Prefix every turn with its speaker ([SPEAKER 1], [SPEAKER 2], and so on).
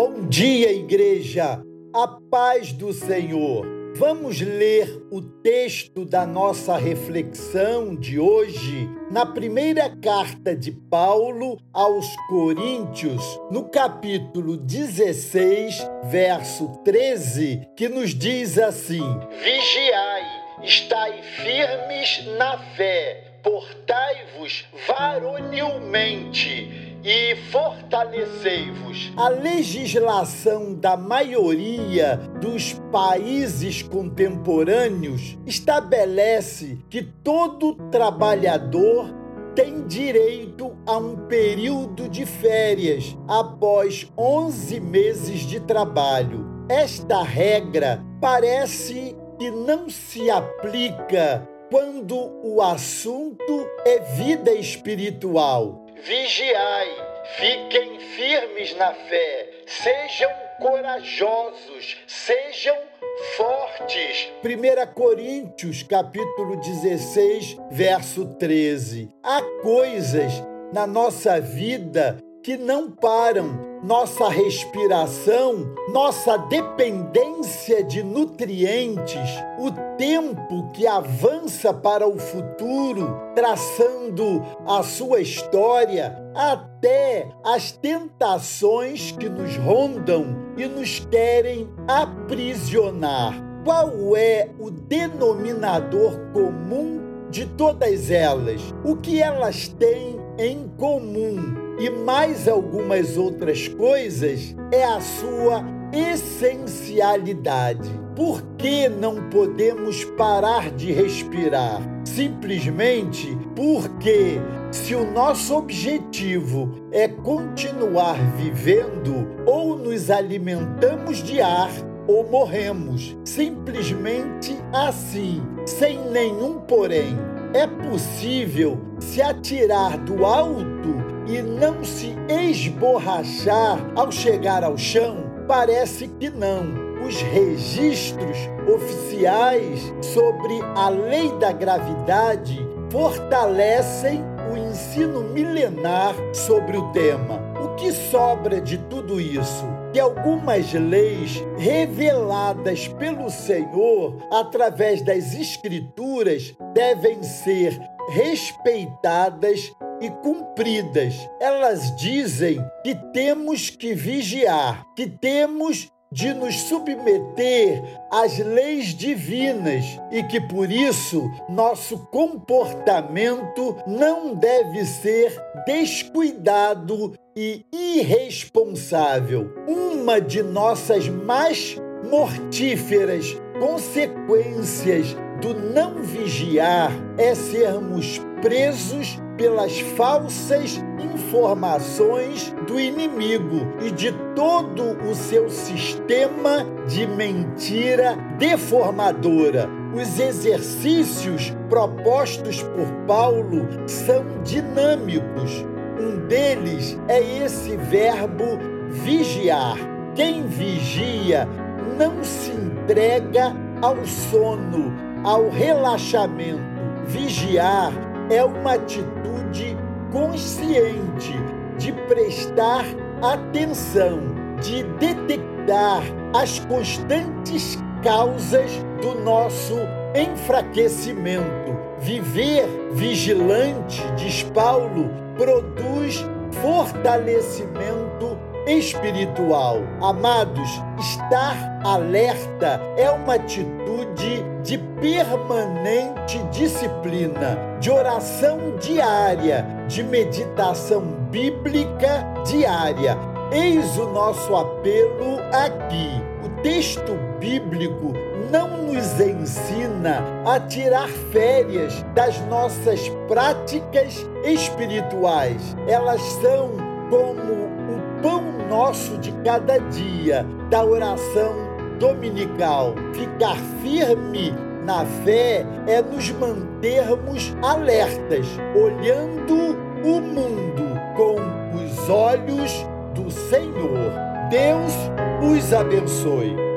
[SPEAKER 1] Bom dia, igreja! A paz do Senhor. Vamos ler o texto da nossa reflexão de hoje na primeira carta de Paulo aos Coríntios, no capítulo 16, verso 13, que nos diz assim: Vigiai, estai firmes na fé, portai-vos varonilmente e fortalecei-vos. A legislação da maioria dos países contemporâneos estabelece que todo trabalhador tem direito a um período de férias após 11 meses de trabalho. Esta regra parece que não se aplica quando o assunto é vida espiritual Vigiai, fiquem firmes na fé, sejam corajosos, sejam fortes. 1 Coríntios, capítulo 16, verso 13. Há coisas na nossa vida que não param nossa respiração, nossa dependência de nutrientes, o tempo que avança para o futuro, traçando a sua história, até as tentações que nos rondam e nos querem aprisionar. Qual é o denominador comum de todas elas? O que elas têm em comum? E mais algumas outras coisas é a sua essencialidade. Por que não podemos parar de respirar? Simplesmente porque, se o nosso objetivo é continuar vivendo, ou nos alimentamos de ar ou morremos. Simplesmente assim, sem nenhum porém. É possível se atirar do alto e não se esborrachar ao chegar ao chão? Parece que não. Os registros oficiais sobre a lei da gravidade fortalecem o ensino milenar sobre o tema. O que sobra de tudo isso? Que algumas leis reveladas pelo Senhor através das Escrituras devem ser respeitadas e cumpridas. Elas dizem que temos que vigiar, que temos de nos submeter às leis divinas e que por isso nosso comportamento não deve ser descuidado e irresponsável. Uma de nossas mais mortíferas consequências do não vigiar é sermos presos pelas falsas informações do inimigo e de todo o seu sistema de mentira deformadora. Os exercícios propostos por Paulo são dinâmicos. Um deles é esse verbo vigiar. Quem vigia não se entrega ao sono, ao relaxamento. Vigiar é uma atitude consciente de prestar atenção, de detectar as constantes causas do nosso enfraquecimento. Viver vigilante, diz Paulo, produz fortalecimento espiritual. Amados, estar alerta é uma atitude de permanente disciplina, de oração diária, de meditação bíblica diária. Eis o nosso apelo aqui. O texto bíblico não nos ensina a tirar férias das nossas práticas espirituais. Elas são como o pão nosso de cada dia, da oração dominical. Ficar firme na fé é nos mantermos alertas, olhando o mundo com os olhos do Senhor. Deus os abençoe.